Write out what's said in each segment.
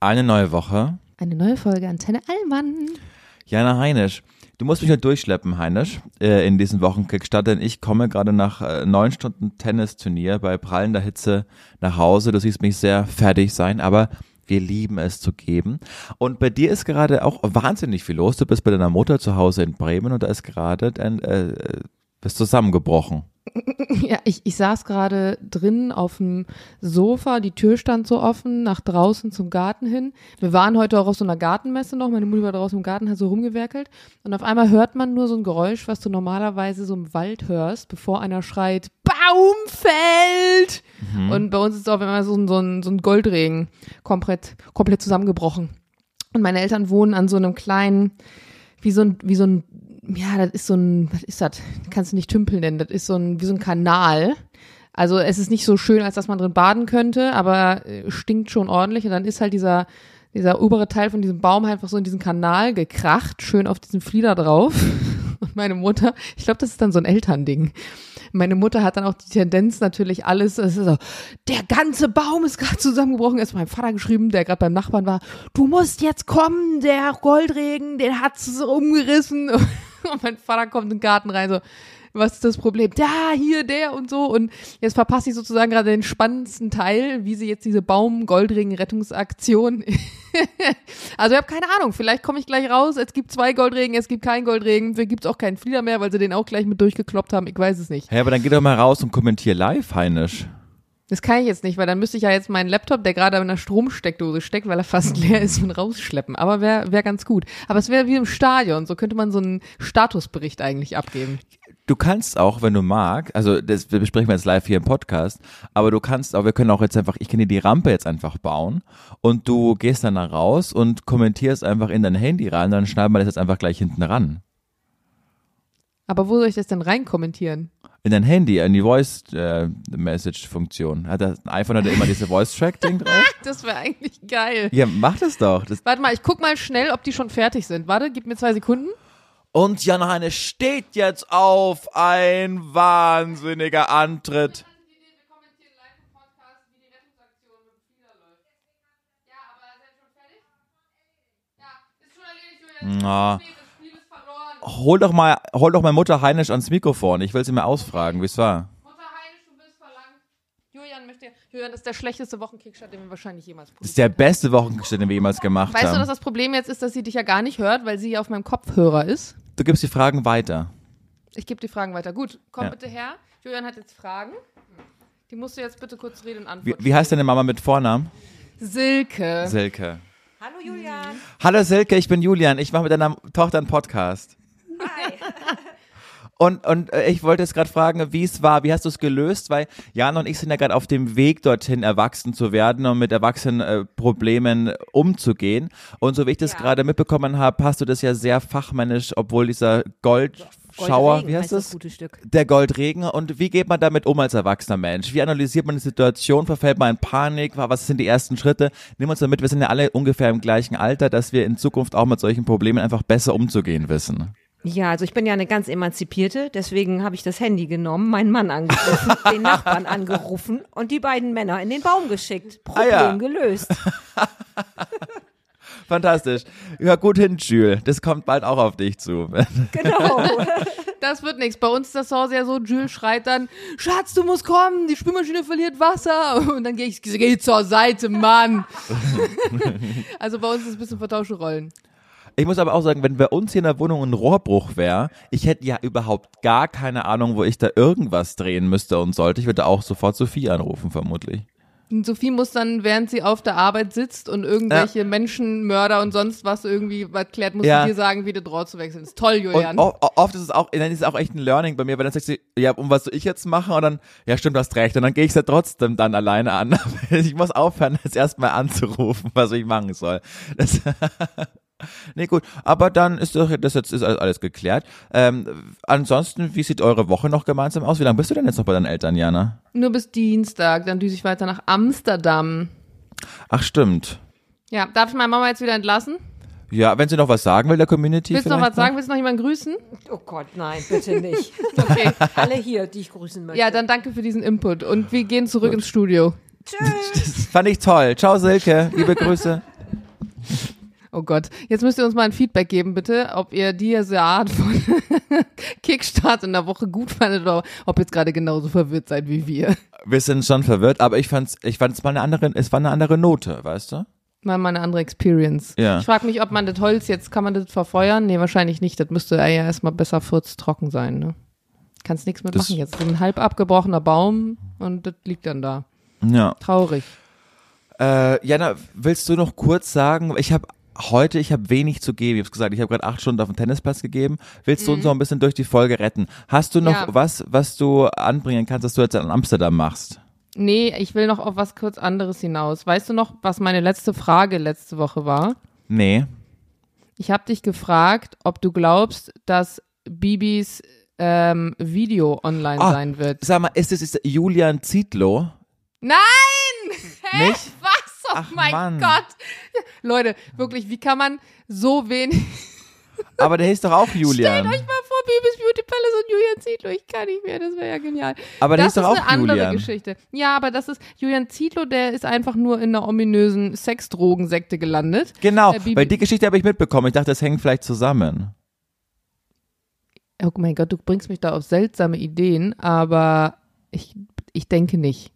Eine neue Woche. Eine neue Folge Antenne Allmann. Jana Heinisch. Du musst mich nur durchschleppen, Heinisch, äh, in diesen Wochen Kickstarter, denn ich komme gerade nach äh, neun Stunden Tennisturnier bei prallender Hitze nach Hause. Du siehst mich sehr fertig sein, aber wir lieben es zu geben. Und bei dir ist gerade auch wahnsinnig viel los. Du bist bei deiner Mutter zu Hause in Bremen und da ist gerade dein, äh, bist zusammengebrochen. Ja, ich, ich saß gerade drin auf dem Sofa, die Tür stand so offen, nach draußen zum Garten hin. Wir waren heute auch auf so einer Gartenmesse noch, meine Mutter war draußen im Garten, hat so rumgewerkelt und auf einmal hört man nur so ein Geräusch, was du normalerweise so im Wald hörst, bevor einer schreit, Baum fällt! Mhm. Und bei uns ist auch immer so ein, so ein, so ein Goldregen komplett, komplett zusammengebrochen. Und meine Eltern wohnen an so einem kleinen, wie so ein, wie so ein ja, das ist so ein, was ist das? Kannst du nicht Tümpel nennen, das ist so ein, wie so ein Kanal. Also es ist nicht so schön, als dass man drin baden könnte, aber äh, stinkt schon ordentlich. Und dann ist halt dieser, dieser obere Teil von diesem Baum einfach so in diesen Kanal gekracht, schön auf diesen Flieder drauf. Und meine Mutter, ich glaube, das ist dann so ein Elternding. Meine Mutter hat dann auch die Tendenz natürlich alles, es ist so, der ganze Baum ist gerade zusammengebrochen. Ist meinem Vater geschrieben, der gerade beim Nachbarn war, du musst jetzt kommen, der Goldregen, den hat's umgerissen. Und mein Vater kommt in den Garten rein, so, was ist das Problem? Da, hier, der und so. Und jetzt verpasse ich sozusagen gerade den spannendsten Teil, wie sie jetzt diese Baum-Goldregen-Rettungsaktion. also ich habe keine Ahnung, vielleicht komme ich gleich raus, es gibt zwei Goldregen, es gibt keinen Goldregen, für gibt es auch keinen Flieder mehr, weil sie den auch gleich mit durchgekloppt haben, ich weiß es nicht. Hä, aber dann geh doch mal raus und kommentier live, Heinisch. Das kann ich jetzt nicht, weil dann müsste ich ja jetzt meinen Laptop, der gerade in einer Stromsteckdose steckt, weil er fast leer ist, mit rausschleppen. Aber wäre wär ganz gut. Aber es wäre wie im Stadion. So könnte man so einen Statusbericht eigentlich abgeben. Du kannst auch, wenn du magst, also das besprechen wir jetzt live hier im Podcast, aber du kannst auch, wir können auch jetzt einfach, ich kann dir die Rampe jetzt einfach bauen und du gehst dann da raus und kommentierst einfach in dein Handy rein, dann schneiden wir das jetzt einfach gleich hinten ran. Aber wo soll ich das denn rein kommentieren? In dein Handy, in die Voice-Message-Funktion. Äh, hat das ein iPhone hat immer diese Voice-Track-Ding drauf? das wäre eigentlich geil. Ja, mach das doch. Das Warte mal, ich guck mal schnell, ob die schon fertig sind. Warte, gib mir zwei Sekunden. Und Jan Heine steht jetzt auf. Ein wahnsinniger Antritt. Na hol doch mal, hol doch mal Mutter Heinisch ans Mikrofon. Ich will sie mal ausfragen, wie es war. Mutter Heinisch, du bist verlangt. Julian möchte, Julian, das ist der schlechteste Wochenkickstart, den wir wahrscheinlich jemals Das ist der beste Wochenkickstart, den wir jemals gemacht weißt haben. Weißt du, dass das Problem jetzt ist, dass sie dich ja gar nicht hört, weil sie ja auf meinem Kopfhörer ist? Du gibst die Fragen weiter. Ich gebe die Fragen weiter. Gut, komm ja. bitte her. Julian hat jetzt Fragen. Die musst du jetzt bitte kurz reden und antworten. Wie, wie heißt deine Mama mit Vornamen? Silke. Silke. Hallo Julian. Hallo Silke, ich bin Julian. Ich mache mit deiner Tochter einen Podcast. Und, und äh, ich wollte jetzt gerade fragen, wie es war, wie hast du es gelöst? Weil Jan und ich sind ja gerade auf dem Weg dorthin, erwachsen zu werden und mit Erwachsenenproblemen äh, umzugehen. Und so wie ich das ja. gerade mitbekommen habe, hast du das ja sehr fachmännisch, obwohl dieser Gold Schauer, wie heißt das? das Der Goldregen. Und wie geht man damit um als erwachsener Mensch? Wie analysiert man die Situation? Verfällt man in Panik? Was sind die ersten Schritte? Nimm uns damit, wir sind ja alle ungefähr im gleichen Alter, dass wir in Zukunft auch mit solchen Problemen einfach besser umzugehen wissen. Ja, also ich bin ja eine ganz emanzipierte, deswegen habe ich das Handy genommen, meinen Mann angerufen, den Nachbarn angerufen und die beiden Männer in den Baum geschickt. Problem ah, ja. gelöst. Fantastisch. Hör gut hin, Jules. Das kommt bald auch auf dich zu. Genau. Das wird nichts. Bei uns ist das Haus ja so, Jules schreit dann, Schatz, du musst kommen, die Spülmaschine verliert Wasser. Und dann gehe ich, geh zur Seite, Mann. also bei uns ist es ein bisschen vertauschte Rollen. Ich muss aber auch sagen, wenn bei uns hier in der Wohnung ein Rohrbruch wäre, ich hätte ja überhaupt gar keine Ahnung, wo ich da irgendwas drehen müsste und sollte. Ich würde auch sofort Sophie anrufen, vermutlich. Sophie muss dann, während sie auf der Arbeit sitzt und irgendwelche ja. Menschenmörder und sonst was irgendwie erklärt, muss ja. sie dir sagen, wie der Draht zu wechseln. Das ist toll, Julian. Und oft ist es auch, dann ist es auch echt ein Learning bei mir, weil dann sagst du, ja, um was soll ich jetzt machen? Und dann, ja, stimmt, du hast recht. Und dann gehe ich es ja trotzdem dann alleine an. ich muss aufhören, jetzt erstmal anzurufen, was ich machen soll. Nee, gut. Aber dann ist doch das jetzt ist alles geklärt. Ähm, ansonsten, wie sieht eure Woche noch gemeinsam aus? Wie lange bist du denn jetzt noch bei deinen Eltern, Jana? Nur bis Dienstag, dann düse ich weiter nach Amsterdam. Ach, stimmt. Ja, darf ich meine Mama jetzt wieder entlassen? Ja, wenn sie noch was sagen will, der Community. Willst du noch was sagen? Willst du noch jemanden grüßen? Oh Gott, nein, bitte nicht. Okay. Alle hier, die ich grüßen möchte. Ja, dann danke für diesen Input. Und wir gehen zurück Gut. ins Studio. Tschüss. Das fand ich toll. Ciao, Silke. Liebe Grüße. Oh Gott, jetzt müsst ihr uns mal ein Feedback geben, bitte, ob ihr diese Art von Kickstart in der Woche gut fandet oder ob ihr jetzt gerade genauso verwirrt seid wie wir. Wir sind schon verwirrt, aber ich fand's, ich fand es mal eine andere, es war eine andere Note, weißt du? Mal mal eine andere Experience. Ja. Ich frage mich, ob man das Holz jetzt, kann man das verfeuern? Nee, wahrscheinlich nicht. Das müsste ja erstmal besser furztrocken sein, ne? Kannst nichts Das- mitmachen jetzt. So ein halb abgebrochener Baum und das liegt dann da. Ja. Traurig. Äh, Jana, willst du noch kurz sagen, ich habe heute, ich habe wenig zu geben. Ich habe gesagt, ich habe gerade acht Stunden auf dem Tennisplatz gegeben. Willst du uns noch ein bisschen durch die Folge retten? Hast du noch Ja. was, was du anbringen kannst, dass du jetzt in Amsterdam machst? Nee, ich will noch auf was kurz anderes hinaus. Weißt du noch, was meine letzte Frage letzte Woche war? Nee. Ich habe dich gefragt, ob du glaubst, dass Bibis ähm, Video online Ah. sein wird. Sag mal, ist es ist Julian Zietlow? Nein! Hä? Nicht? Was? Oh Ach, mein Mann. Gott. Leute, wirklich, wie kann man so wenig. Aber der hieß doch auch Julian. Stellt euch mal vor, Bibis Beauty Palace und Julian Zietlow. Ich kann nicht mehr, das wäre ja genial. Aber der das hieß doch ist auch eine andere Julian. Geschichte. Ja, aber das ist, Julian Zietlow, der ist einfach nur in einer ominösen Sexdrogensekte gelandet. Genau, Äh, weil die Geschichte habe ich mitbekommen. Ich dachte, das hängt vielleicht zusammen. Oh mein Gott, du bringst mich da auf seltsame Ideen, aber ich, ich denke nicht.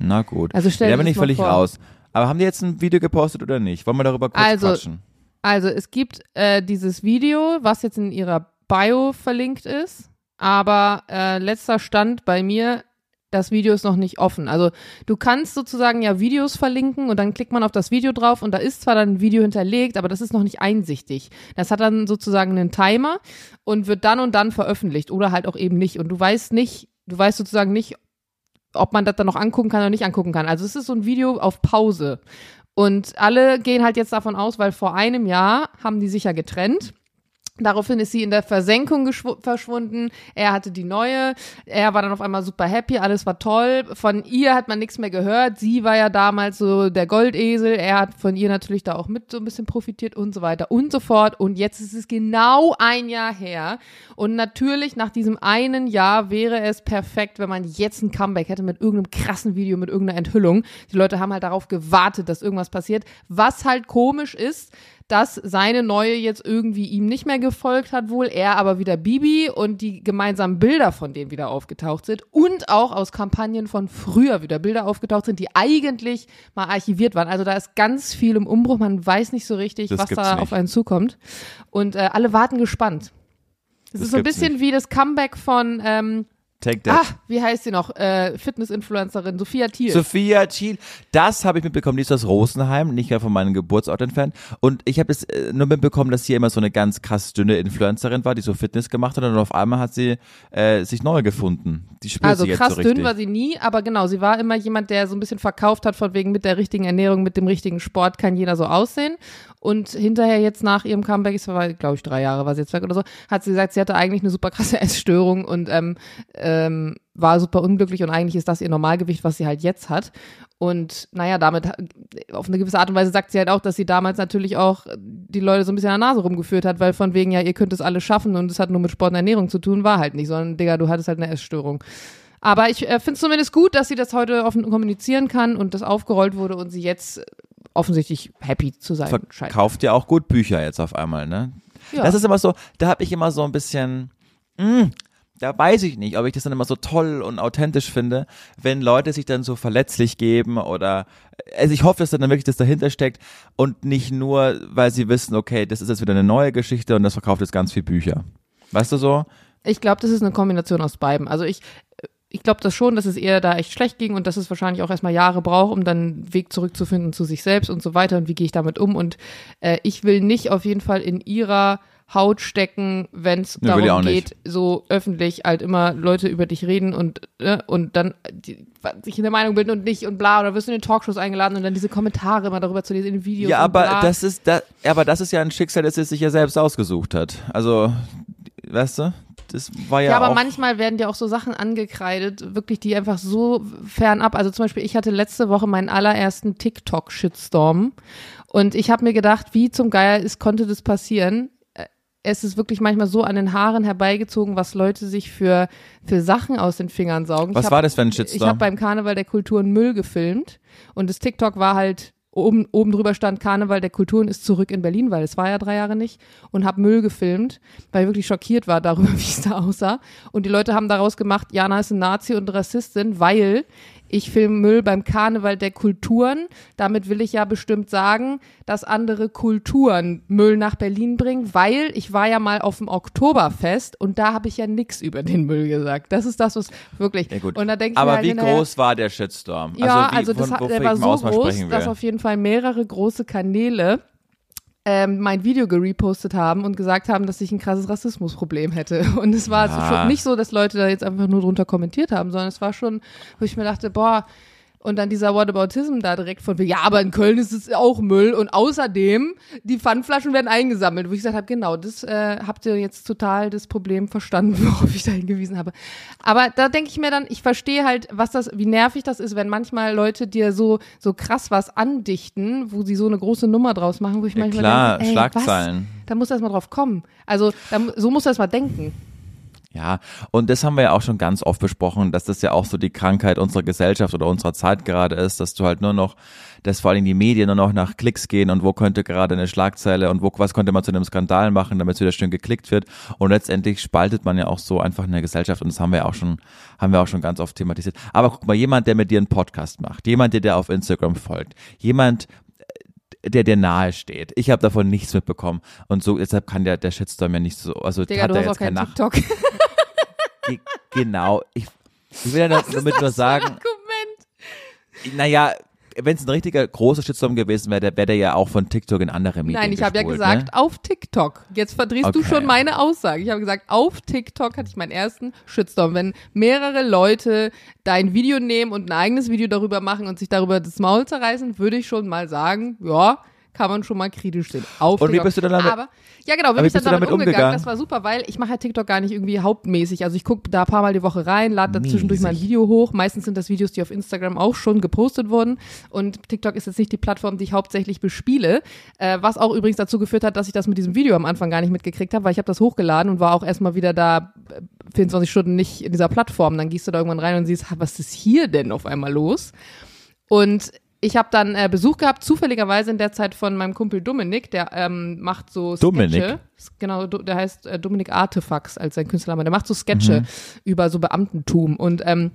Na gut. Also stell da bin das ich völlig vor. raus. Aber haben die jetzt ein Video gepostet oder nicht? Wollen wir darüber kurz Also, quatschen? Also es gibt äh, dieses Video, was jetzt in ihrer Bio verlinkt ist, aber äh, letzter Stand bei mir, das Video ist noch nicht offen. Also du kannst sozusagen ja Videos verlinken und dann klickt man auf das Video drauf und da ist zwar dann ein Video hinterlegt, aber das ist noch nicht einsichtig. Das hat dann sozusagen einen Timer und wird dann und dann veröffentlicht oder halt auch eben nicht. Und du weißt nicht, du weißt sozusagen nicht, ob man das dann noch angucken kann oder nicht angucken kann. Also es ist so ein Video auf Pause. Und alle gehen halt jetzt davon aus, weil vor einem Jahr haben die sich ja getrennt. Daraufhin ist sie in der Versenkung verschwunden. Er hatte die neue. Er war dann auf einmal super happy. Alles war toll. Von ihr hat man nichts mehr gehört. Sie war ja damals so der Goldesel. Er hat von ihr natürlich da auch mit so ein bisschen profitiert und so weiter und so fort. Und jetzt ist es genau ein Jahr her. Und natürlich nach diesem einen Jahr wäre es perfekt, wenn man jetzt ein Comeback hätte mit irgendeinem krassen Video, mit irgendeiner Enthüllung. Die Leute haben halt darauf gewartet, dass irgendwas passiert. Was halt komisch ist, dass seine neue jetzt irgendwie ihm nicht mehr gefolgt hat wohl, er aber wieder Bibi und die gemeinsamen Bilder von denen wieder aufgetaucht sind und auch aus Kampagnen von früher wieder Bilder aufgetaucht sind, die eigentlich mal archiviert waren. Also da ist ganz viel im Umbruch, man weiß nicht so richtig, Das was da nicht. auf einen zukommt und äh, alle warten gespannt. Es ist so ein bisschen wie das Comeback von, ähm, Take that. ah, wie heißt sie noch, äh, Fitness-Influencerin Sophia Thiel. Sophia Thiel, das habe ich mitbekommen, die ist aus Rosenheim, nicht mehr von meinem Geburtsort entfernt. Und ich habe es äh, nur mitbekommen, dass sie immer so eine ganz krass dünne Influencerin war, die so Fitness gemacht hat und auf einmal hat sie äh, sich neu gefunden. Die spürt Also sie jetzt krass so dünn war sie nie, aber genau, sie war immer jemand, der so ein bisschen verkauft hat, von wegen mit der richtigen Ernährung, mit dem richtigen Sport kann jeder so aussehen. Und hinterher jetzt nach ihrem Comeback, es war, glaube ich, drei Jahre war sie jetzt weg oder so, hat sie gesagt, sie hatte eigentlich eine super krasse Essstörung und ähm, ähm, war super unglücklich und eigentlich ist das ihr Normalgewicht, was sie halt jetzt hat. Und naja, damit auf eine gewisse Art und Weise sagt sie halt auch, dass sie damals natürlich auch die Leute so ein bisschen an der Nase rumgeführt hat, weil von wegen, ja, ihr könnt es alles schaffen und es hat nur mit Sport und Ernährung zu tun, war halt nicht, sondern Digga, du hattest halt eine Essstörung. Aber ich äh, finde es zumindest gut, dass sie das heute offen kommunizieren kann und das aufgerollt wurde und sie jetzt offensichtlich happy zu sein scheint. Verkauft ja auch gut Bücher jetzt auf einmal, ne? Ja. Das ist immer so, da habe ich immer so ein bisschen, mh, da weiß ich nicht, ob ich das dann immer so toll und authentisch finde, wenn Leute sich dann so verletzlich geben oder, also ich hoffe, dass dann wirklich das dahinter steckt und nicht nur, weil sie wissen, okay, das ist jetzt wieder eine neue Geschichte und das verkauft jetzt ganz viel Bücher. Weißt du so? Ich glaube, das ist eine Kombination aus beidem. Also ich, ich glaube das schon, dass es eher da echt schlecht ging und dass es wahrscheinlich auch erstmal Jahre braucht, um dann einen Weg zurückzufinden zu sich selbst und so weiter und wie gehe ich damit um. Und äh, ich will nicht auf jeden Fall in ihrer Haut stecken, wenn es darum nicht. geht, so öffentlich halt immer Leute über dich reden und, äh, und dann die, sich eine Meinung bilden und nicht und bla, oder wirst du in den Talkshows eingeladen und dann diese Kommentare immer darüber zu lesen in den Videos. Ja, aber das ist, da, aber das ist ja ein Schicksal, das er sich ja selbst ausgesucht hat. Also, weißt du, das war ja, Ja, aber manchmal werden dir auch so Sachen angekreidet, wirklich, die einfach so fernab. Also zum Beispiel, ich hatte letzte Woche meinen allerersten TikTok-Shitstorm und ich habe mir gedacht, wie zum Geier ist, konnte das passieren? Es ist wirklich manchmal so an den Haaren herbeigezogen, was Leute sich für, für Sachen aus den Fingern saugen. was ich hab, war das für ein Ich Shitstorm? habe beim Karneval der Kulturen Müll gefilmt und das TikTok war halt oben, oben drüber stand Karneval der Kulturen ist zurück in Berlin, weil es war ja drei Jahre nicht und habe Müll gefilmt, weil ich wirklich schockiert war darüber, wie es da aussah. Und die Leute haben daraus gemacht, Jana ist ein Nazi und Rassistin, weil ich filme Müll beim Karneval der Kulturen. Damit will ich ja bestimmt sagen, dass andere Kulturen Müll nach Berlin bringen, weil ich war ja mal auf dem Oktoberfest und da habe ich ja nichts über den Müll gesagt. Das ist das, was wirklich. Ja, gut. Und da denke ich Aber mir halt wie hinterher, groß war der Shitstorm? ja, also, wie, also das, von, der war so groß, dass auf jeden Fall mehrere große Kanäle ähm, mein Video gerepostet haben und gesagt haben, dass ich ein krasses Rassismusproblem hätte. Und es war Ja. also schon nicht so, dass Leute da jetzt einfach nur drunter kommentiert haben, sondern es war schon, wo ich mir dachte, boah, und dann dieser Whataboutism da direkt von, ja, aber in Köln ist es auch Müll und außerdem, die Pfandflaschen werden eingesammelt, wo ich gesagt habe, genau, das äh, habt ihr jetzt total das Problem verstanden, worauf ich da hingewiesen habe. Aber da denke ich mir dann, ich verstehe halt, was das, wie nervig das ist, wenn manchmal Leute dir so, so krass was andichten, wo sie so eine große Nummer draus machen, wo ich Ja, manchmal klar, denke, ey, Schlagzeilen. Was? Da muss erst mal drauf kommen. Also, da, so muss das mal denken. Ja, und das haben wir ja auch schon ganz oft besprochen, dass das ja auch so die Krankheit unserer Gesellschaft oder unserer Zeit gerade ist, dass du halt nur noch, dass vor allem die Medien nur noch nach Klicks gehen und wo könnte gerade eine Schlagzeile und wo, was könnte man zu einem Skandal machen, damit es wieder schön geklickt wird. Und letztendlich spaltet man ja auch so einfach eine Gesellschaft und das haben wir ja auch schon, haben wir auch schon ganz oft thematisiert. Aber guck mal, jemand, der mit dir einen Podcast macht, jemand, der dir auf Instagram folgt, jemand, der dir nahe steht. Ich habe davon nichts mitbekommen und so deshalb kann der der Shitstorm ja nicht so also Digga, hat du er hast auch jetzt kein kein Nach TikTok. Ge- genau. Ich, ich will ja damit nur sagen, Argument. naja, wenn es ein richtiger großer Shitstorm gewesen wäre, der wäre der ja auch von TikTok in andere Medien Nein, ich habe ja gesagt, Ne? auf TikTok. Jetzt verdrehst du Okay. schon meine Aussage. Ich habe gesagt, auf TikTok hatte ich meinen ersten Shitstorm. Wenn mehrere Leute dein Video nehmen und ein eigenes Video darüber machen und sich darüber das Maul zerreißen, würde ich schon mal sagen, ja, kann man schon mal kritisch sehen. Auf Und wie bist du dann damit- Aber, ja, genau, wie bin ich wie dann bist du damit, damit umgegangen? umgegangen? Das war super, weil ich mache halt TikTok gar nicht irgendwie hauptmäßig. Also ich gucke da ein paar Mal die Woche rein, lade da zwischendurch mal ein. Video hoch. Meistens sind das Videos, die auf Instagram auch schon gepostet wurden. Und TikTok ist jetzt nicht die Plattform, die ich hauptsächlich bespiele. Äh, was auch übrigens dazu geführt hat, dass ich das mit diesem Video am Anfang gar nicht mitgekriegt habe, weil ich habe das hochgeladen und war auch erstmal wieder da äh, 24 Stunden nicht in dieser Plattform. Dann gehst du da irgendwann rein und siehst, was ist hier denn auf einmal los? Und ich habe dann äh, Besuch gehabt, zufälligerweise in der Zeit von meinem Kumpel Dominik, der ähm, macht so Sketche. Dominik? Genau, der heißt äh, Dominik Artefax als sein Künstlername. Der macht so Sketche Mhm. über so Beamtentum und ähm,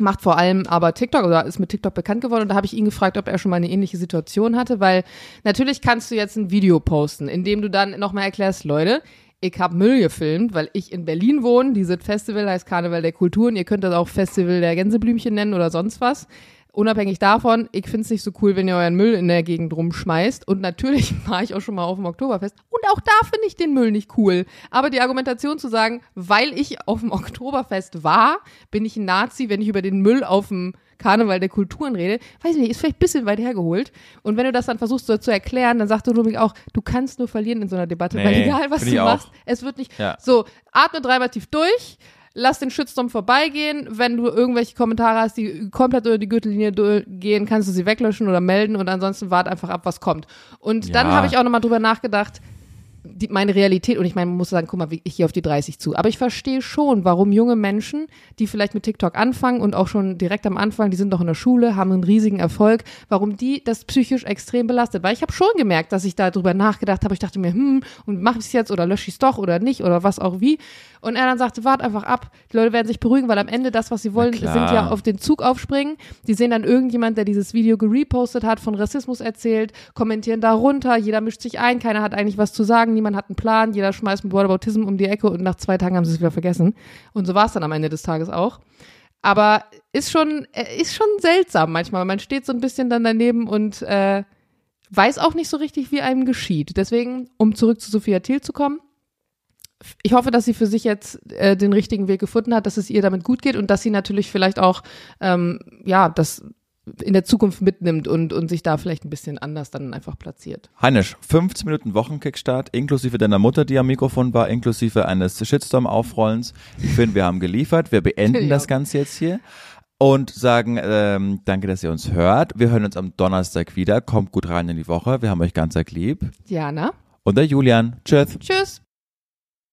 macht vor allem aber TikTok oder ist mit TikTok bekannt geworden und da habe ich ihn gefragt, ob er schon mal eine ähnliche Situation hatte, weil natürlich kannst du jetzt ein Video posten, in dem du dann nochmal erklärst, Leute, ich habe Müll gefilmt, weil ich in Berlin wohne. Dieses Festival heißt Karneval der Kulturen. Ihr könnt das auch Festival der Gänseblümchen nennen oder sonst was. Unabhängig davon, ich find's nicht so cool, wenn ihr euren Müll in der Gegend rumschmeißt. Und natürlich war ich auch schon mal auf dem Oktoberfest. Und auch da finde ich den Müll nicht cool. Aber die Argumentation zu sagen, weil ich auf dem Oktoberfest war, bin ich ein Nazi, wenn ich über den Müll auf dem Karneval der Kulturen rede, weiß ich nicht, ist vielleicht ein bisschen weit hergeholt. Und wenn du das dann versuchst so zu erklären, dann sagt du Rubik auch, du kannst nur verlieren in so einer Debatte, weil Nee, egal was du machst, es wird nicht. Ja. So, atme dreimal tief durch, lass den Shitstorm vorbeigehen. Wenn du irgendwelche Kommentare hast, die komplett über die Gürtellinie gehen, kannst du sie weglöschen oder melden und ansonsten wart einfach ab, was kommt. Und dann Ja. habe ich auch nochmal drüber nachgedacht, die, meine Realität, und ich meine, man muss sagen, guck mal, wie- ich gehe auf die 30 zu. Aber ich verstehe schon, warum junge Menschen, die vielleicht mit TikTok anfangen und auch schon direkt am Anfang, die sind noch in der Schule, haben einen riesigen Erfolg, warum die das psychisch extrem belastet. Weil ich habe schon gemerkt, dass ich da drüber nachgedacht habe. Ich dachte mir, hm, und mache ich es jetzt oder lösche ich es doch oder nicht oder was auch wie. Und er dann sagte, wart einfach ab. Die Leute werden sich beruhigen, weil am Ende das, was sie wollen, sind ja auf den Zug aufspringen. Die sehen dann irgendjemand, der dieses Video gerepostet hat, von Rassismus erzählt, kommentieren darunter, jeder mischt sich ein, keiner hat eigentlich was zu sagen, niemand hat einen Plan, jeder schmeißt mit Whataboutism um die Ecke und nach zwei Tagen haben sie es wieder vergessen. Und so war es dann am Ende des Tages auch. Aber ist schon, äh, ist schon seltsam manchmal. Man steht so ein bisschen dann daneben und äh, weiß auch nicht so richtig, wie einem geschieht. Deswegen, um zurück zu Sophia Thiel zu kommen, ich hoffe, dass sie für sich jetzt äh, den richtigen Weg gefunden hat, dass es ihr damit gut geht und dass sie natürlich vielleicht auch ähm, ja das in der Zukunft mitnimmt und, und sich da vielleicht ein bisschen anders dann einfach platziert. Heinisch, 15 Minuten Wochenkickstart, inklusive deiner Mutter, die am Mikrofon war, inklusive eines Shitstorm-Aufrollens. Ich finde, wir haben geliefert. Wir beenden Ja. das Ganze jetzt hier und sagen ähm, danke, dass ihr uns hört. Wir hören uns am Donnerstag wieder. Kommt gut rein in die Woche. Wir haben euch ganz lieb. Diana, Und der Julian. Tschüss. tschüss.